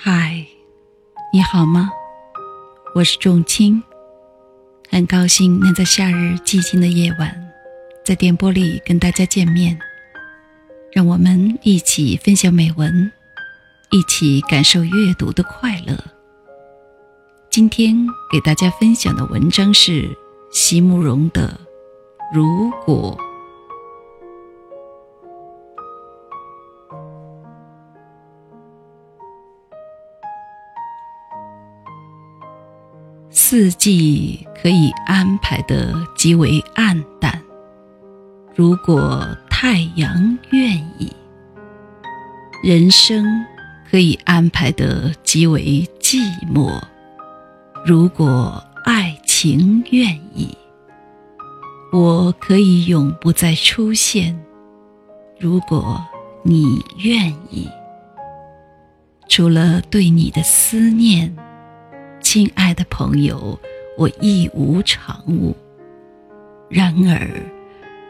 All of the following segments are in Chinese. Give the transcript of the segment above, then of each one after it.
嗨，你好吗？我是仲青，很高兴能在夏日寂静的夜晚，在电波里跟大家见面。让我们一起分享美文，一起感受阅读的快乐。今天给大家分享的文章是席慕容的《如果》。四季可以安排得极为暗淡，如果太阳愿意；人生可以安排得极为寂寞，如果爱情愿意。我可以永不再出现，如果你愿意。除了对你的思念。亲爱的朋友，我一无长物。然而，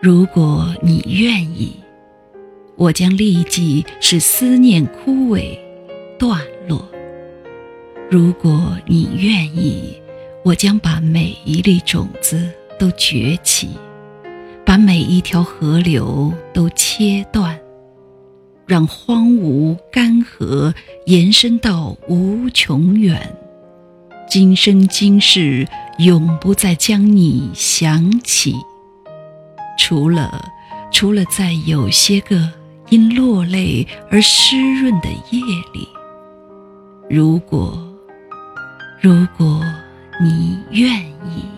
如果你愿意，我将立即使思念枯萎、断落；如果你愿意，我将把每一粒种子都崛起，把每一条河流都切断，让荒芜干涸延伸到无穷远。今生今世，永不再将你想起。除了，除了在有些个因落泪而湿润的夜里，如果，如果你愿意。